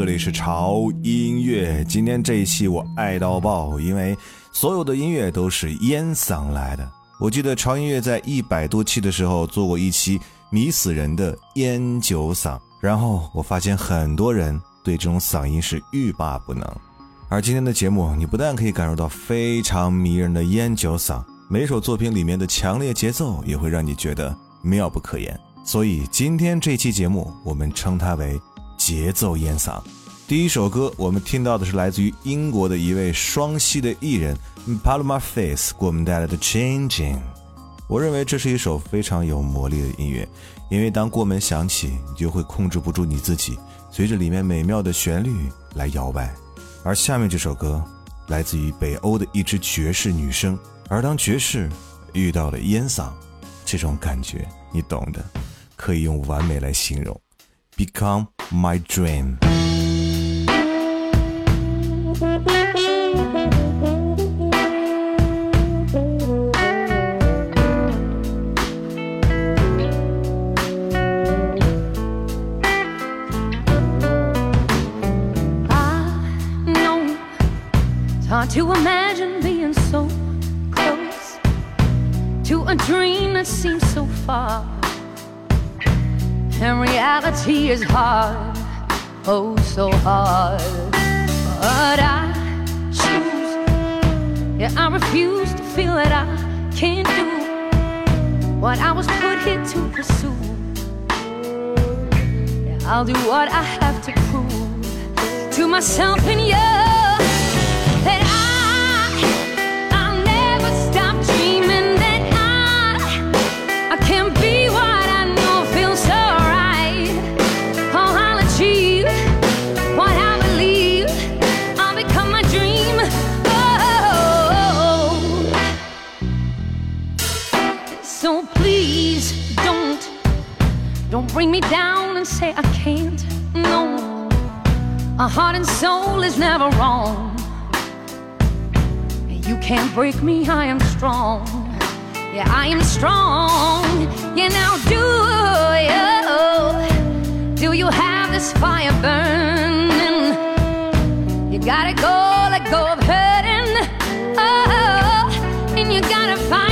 这里是潮音乐。今天这一期我爱到爆，因为所有的音乐都是烟嗓来的。我记得潮音乐在一百多期的时候做过一期迷死人的烟酒嗓，然后我发现很多人对这种嗓音是欲罢不能。而今天的节目，你不但可以感受到非常迷人的烟酒嗓，每首作品里面的强烈节奏也会让你觉得妙不可言。所以今天这期节目，我们称它为。节奏烟嗓，第一首歌我们听到的是来自于英国的一位双栖的艺人 Paloma Face 给我们带来的 Changing。我认为这是一首非常有魔力的音乐，因为当过门响起，你就会控制不住你自己，随着里面美妙的旋律来摇摆。而下面这首歌来自于北欧的一支爵士女声，而当爵士遇到了烟嗓，这种感觉你懂的。可以用完美来形容。Become my dream。Reality is hard, oh, so hard. But I choose, yeah, I refuse to feel that I can't do what I was put here to pursue. Yeah, I'll do what I have to prove to myself and you. Heart and soul is never wrong. You can't break me, I am strong. Yeah, I am strong. Yeah, now do you, do you have this fire burning? You gotta go, let go of hurting. Oh, and you gotta find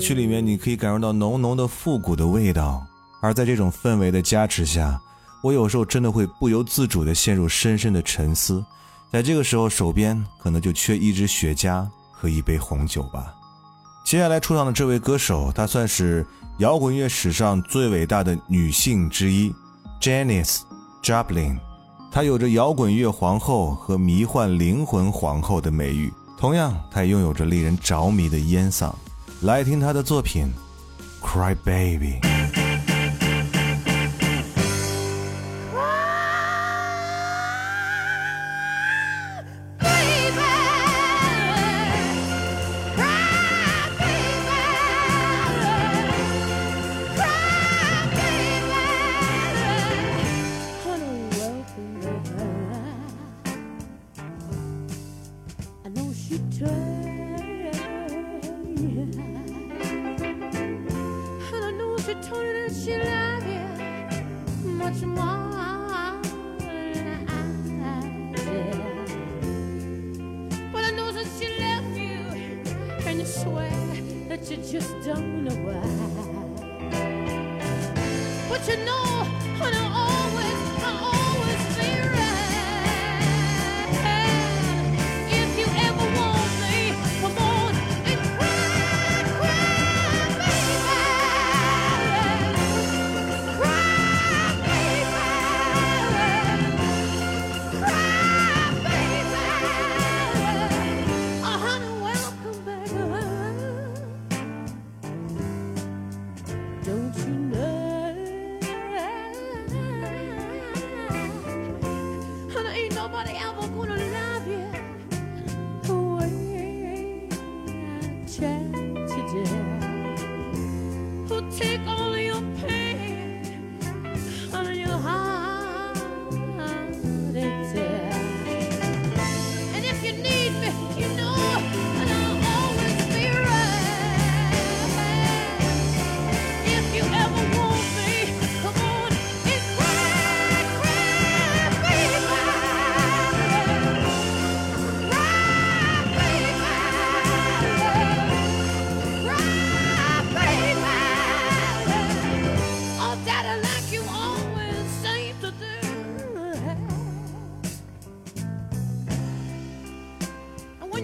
曲里面，你可以感受到浓浓的复古的味道，而在这种氛围的加持下，我有时候真的会不由自主地陷入深深的沉思。在这个时候，手边可能就缺一支雪茄和一杯红酒吧。接下来出场的这位歌手，她算是摇滚乐史上最伟大的女性之一，Janis Joplin。她有着摇滚乐皇后和迷幻灵魂皇后的美誉，同样，她也拥有着令人着迷的烟嗓。来听他的作品《Cry Baby》。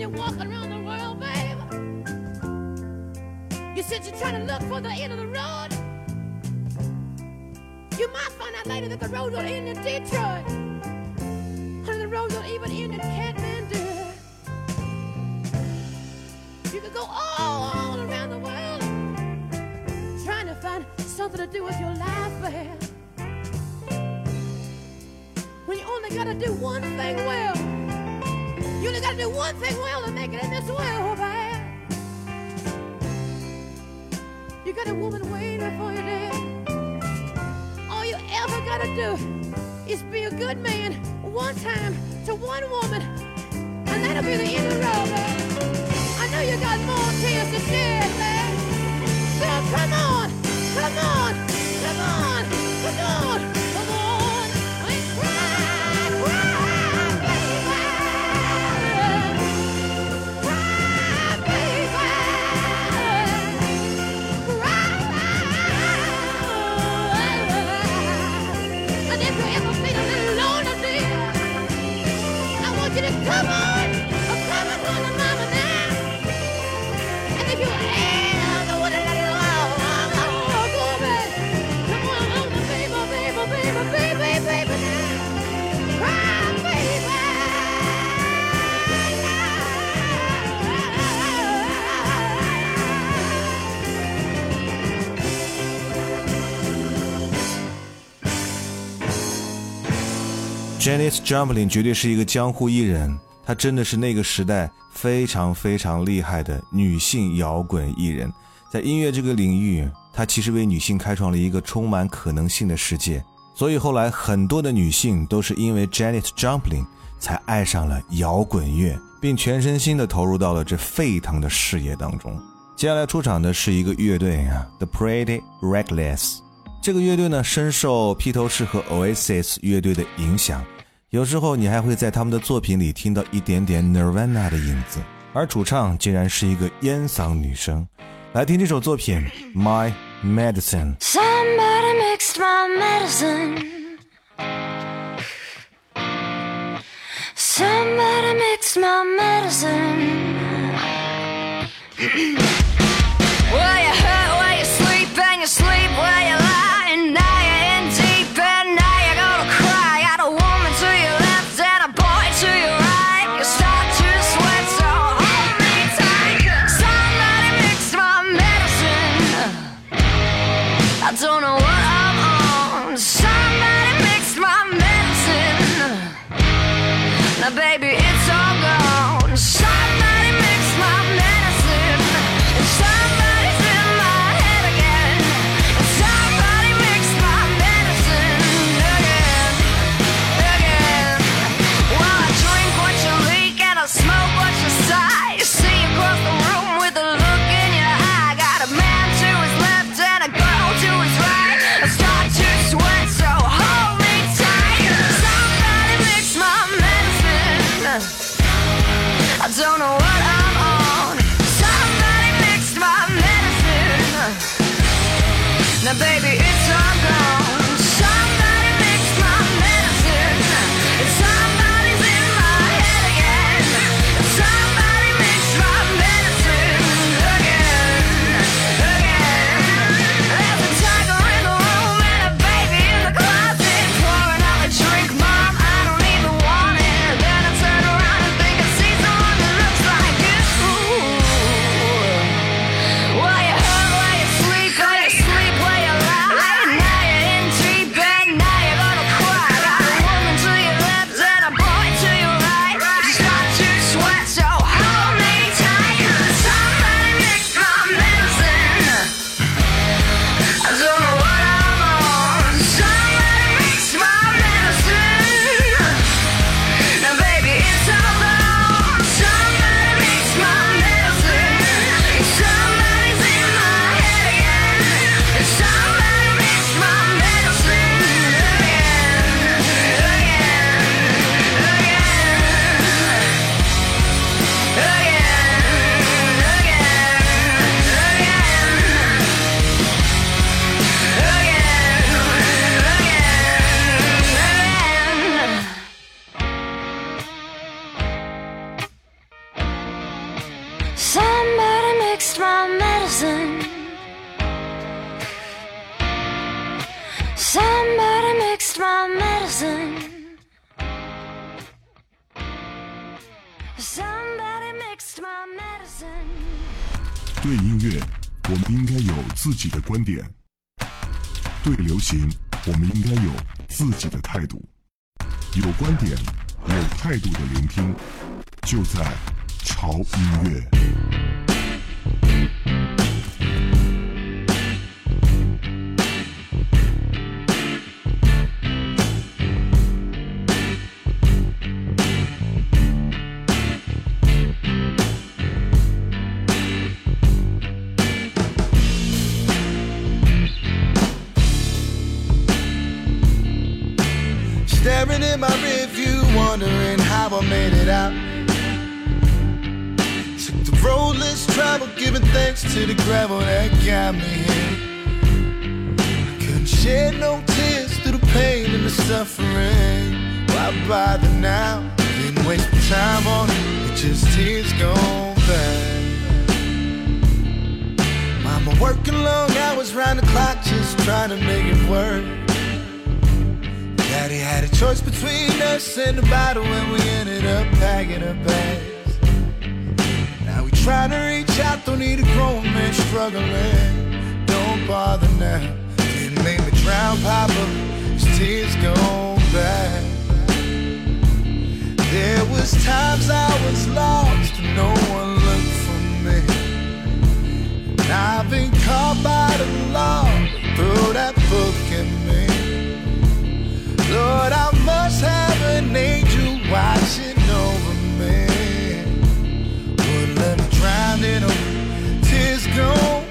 You're walking around the world, baby, you said you're trying to look for the end of the road. You might find out later that the road don't end in Detroit. And the road don't even end in Kathmandu. You could go all, all around the world trying to find something to do with your life, babe. When you only gotta do one thing well. You only gotta do one thing well to make it in this world, babe. You got a woman waiting for you there. All you ever gotta do is be a good man one time to one woman, and that'll be the end of the road, babe. I know you got more tears to shed, babe. So come on, come on, Janis Joplin 绝对是一个江湖艺人，她真的是那个时代非常非常厉害的女性摇滚艺人。在音乐这个领域，她其实为女性开创了一个充满可能性的世界。所以后来很多的女性都是因为 Janis Joplin 才爱上了摇滚乐，并全身心的投入到了这沸腾的事业当中。接下来出场的是一个乐队啊，The Pretty Reckless。这个乐队呢，深受披头士和 Oasis 乐队的影响，有时候你还会在他们的作品里听到一点点 Nirvana 的影子，而主唱竟然是一个烟嗓女生。来听这首作品《My Medicine》。Somebody mixed my medicine. 对音乐，我们应该有自己的观点；对流行，我们应该有自己的态度。有观点、有态度的聆听，就在潮音乐。I made it out. Took the road less traveled, giving thanks to the gravel that got me here. I couldn't shed no tears through the pain and the suffering. Why bother now? Didn't waste time on it, it just tears gone bad. Mama working long hours round the clock, just trying to make it work. Daddy had a choice between us and the bottle and we ended up packing our bags. Now we try to reach out, don't need a grown man struggling. Don't bother now. Didn't make me drown, Papa. His tears gone bad. There was times I was lost no one looked for me. And I've been caught by the law. Throw that book at me. Lord, I must have an angel watching over me. Wouldn't let me drown in them. Tears gone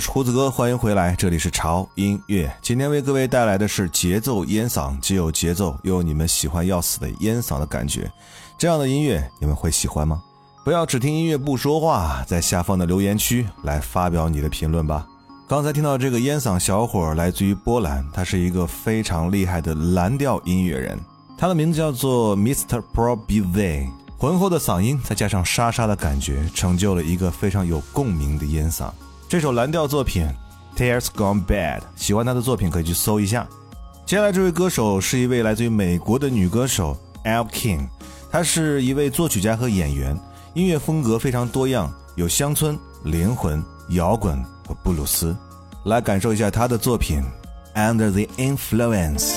是胡子哥，欢迎回来，这里是潮音乐。今天为各位带来的是节奏烟嗓，既有节奏，又有你们喜欢要死的烟嗓的感觉。这样的音乐你们会喜欢吗？不要只听音乐不说话，在下方的留言区来发表你的评论吧。刚才听到这个烟嗓小伙来自于波兰，他是一个非常厉害的蓝调音乐人，他的名字叫做 Mr. Pro B V。浑厚的嗓音再加上沙沙的感觉，成就了一个非常有共鸣的烟嗓。这首蓝调作品《Tears Gone Bad》，喜欢他的作品可以去搜一下。接下来这位歌手是一位来自于美国的女歌手 Elle King，她是一位作曲家和演员，音乐风格非常多样，有乡村、灵魂、摇滚和布鲁斯。来感受一下她的作品《Under the Influence》。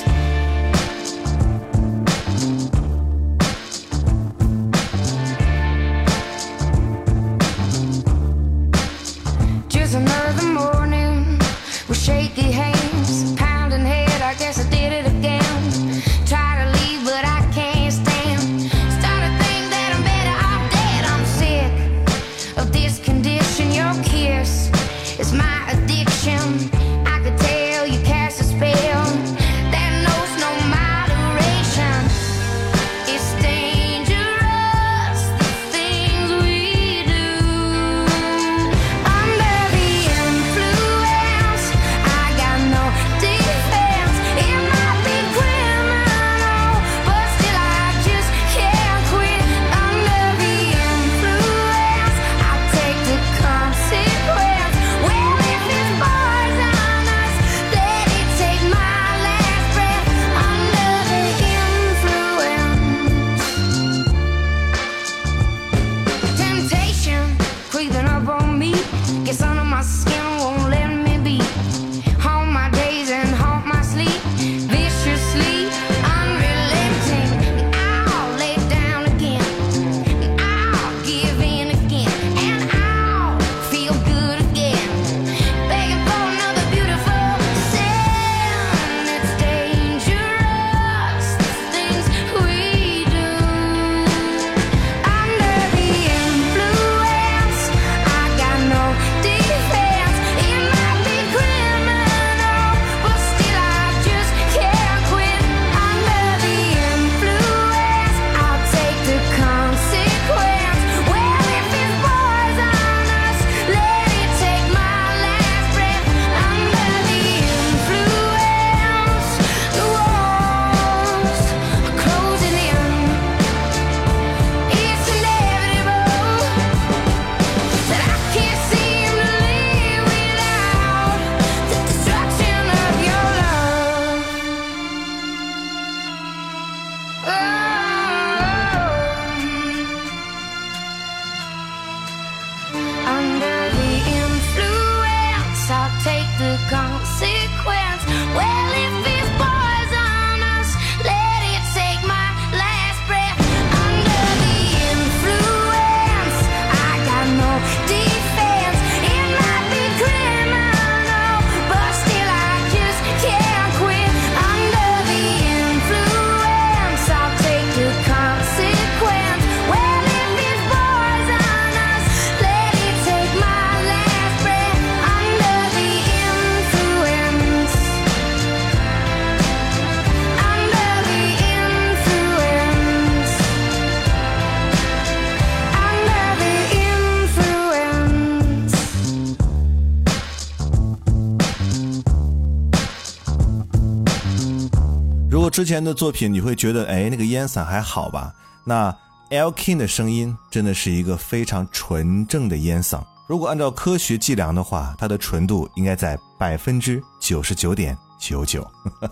之前的作品，你会觉得，哎，那个烟嗓还好吧？那 L King 的声音真的是一个非常纯正的烟嗓。如果按照科学计量的话，它的纯度应该在百分之九十九点九九。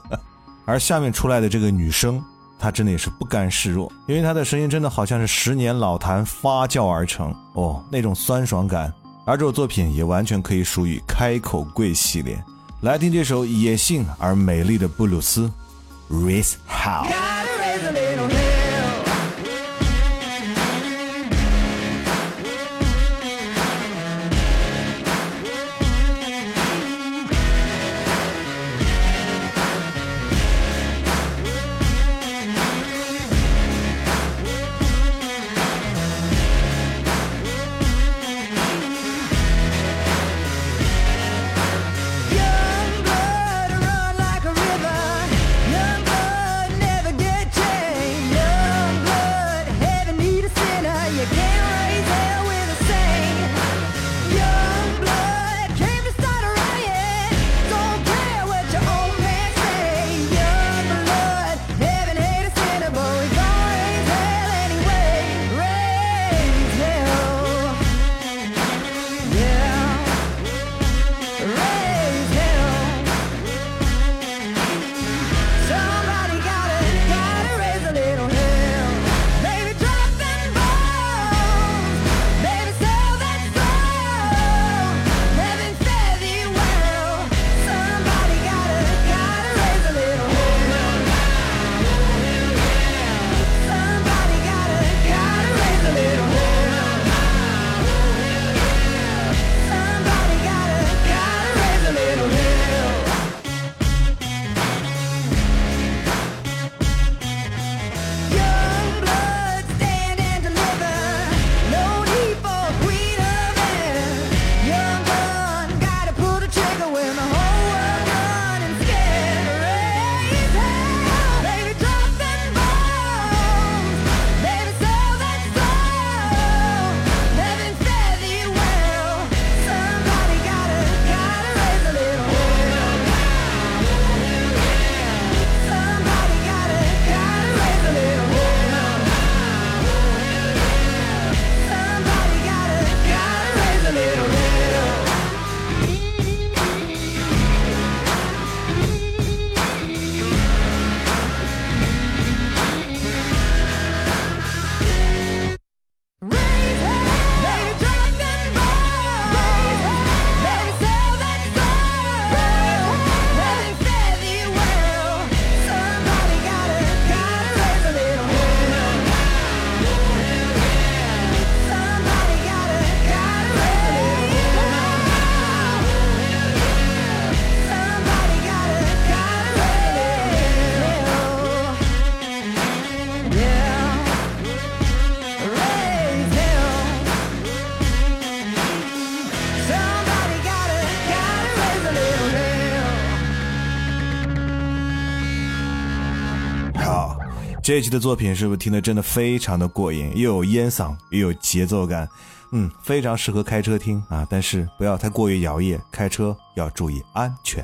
而下面出来的这个女生，她真的也是不甘示弱，因为她的声音真的好像是十年老坛发酵而成哦，那种酸爽感。而这首作品也完全可以属于开口跪系列。来听这首野性而美丽的布鲁斯 Riz how. 这一期的作品是不是听得真的非常的过瘾？又有烟嗓，又有节奏感，嗯，非常适合开车听啊！但是不要太过于摇曳，开车要注意安全。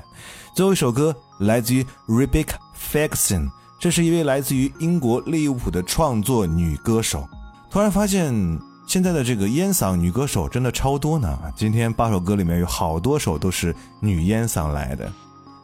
最后一首歌来自于 Rebecca Ferguson，这是一位来自于英国利物浦的创作女歌手。突然发现现在的这个烟嗓女歌手真的超多呢！今天八首歌里面有好多首都是女烟嗓来的。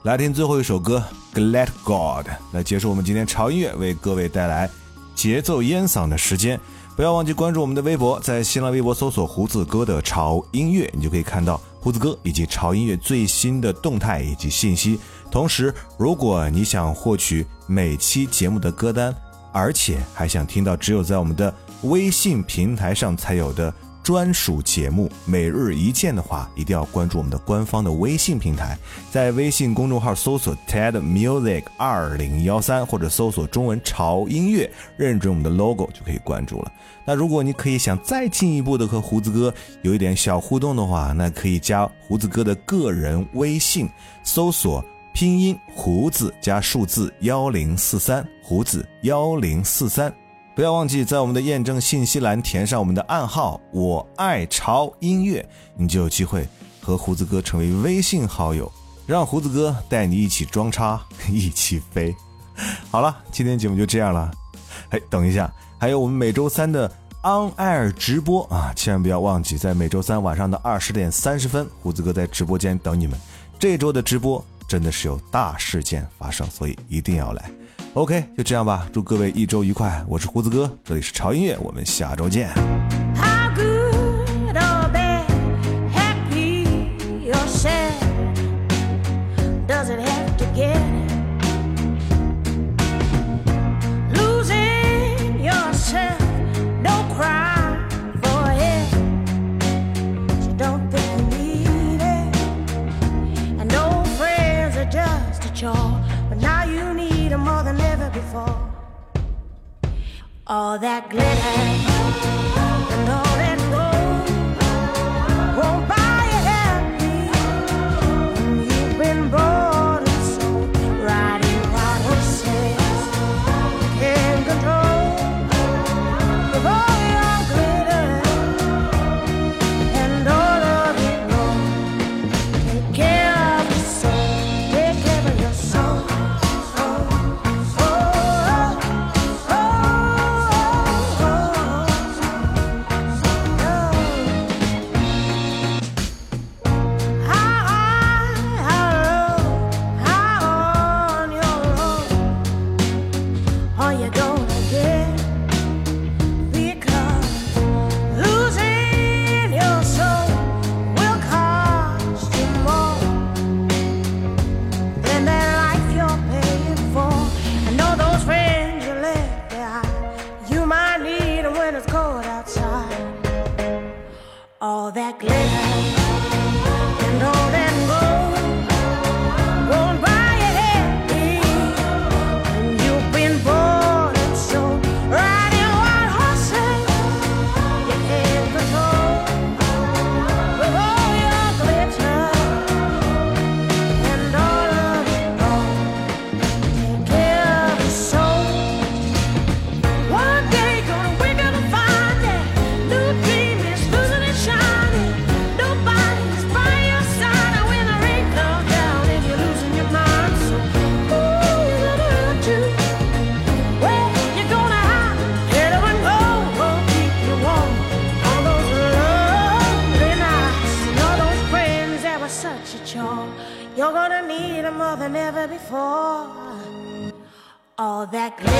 来听最后一首歌《Glad God》，来结束我们今天潮音乐为各位带来节奏烟嗓的时间。不要忘记关注我们的微博，在新浪微博搜索“胡子哥的潮音乐”，你就可以看到胡子哥以及潮音乐最新的动态以及信息。同时，如果你想获取每期节目的歌单，而且还想听到只有在我们的微信平台上才有的专属节目每日一见的话，一定要关注我们的官方的微信平台，在微信公众号搜索 TED Music 二零幺三或者搜索中文潮音乐，认准我们的 logo 就可以关注了。那如果你可以想再进一步的和胡子哥有一点小互动的话，那可以加胡子哥的个人微信，搜索拼音胡子加数字幺零四三，胡子幺零四三。不要忘记在我们的验证信息栏填上我们的暗号“我爱潮音乐”，你就有机会和胡子哥成为微信好友，让胡子哥带你一起装叉，一起飞。好了，今天节目就这样了。哎，等一下，还有我们每周三的 On Air 直播啊，千万不要忘记，在每周三晚上的二十点三十分，胡子哥在直播间等你们。这周的直播真的是有大事件发生，所以一定要来。OK，就这样吧，祝各位一周愉快。我是胡子哥，这里是潮音乐，我们下周见。All that glitter,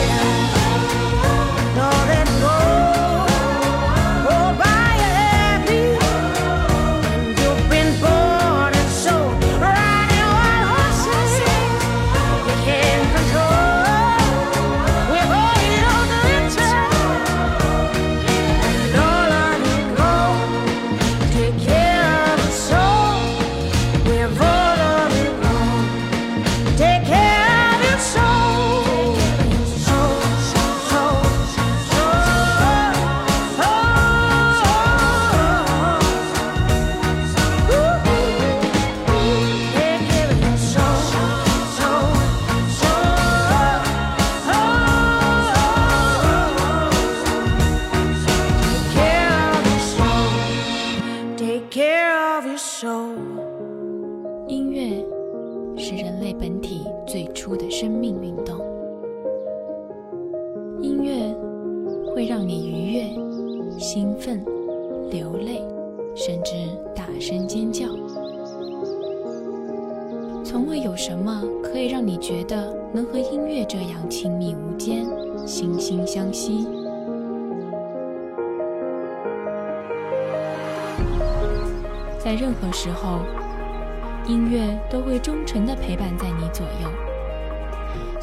all that gold.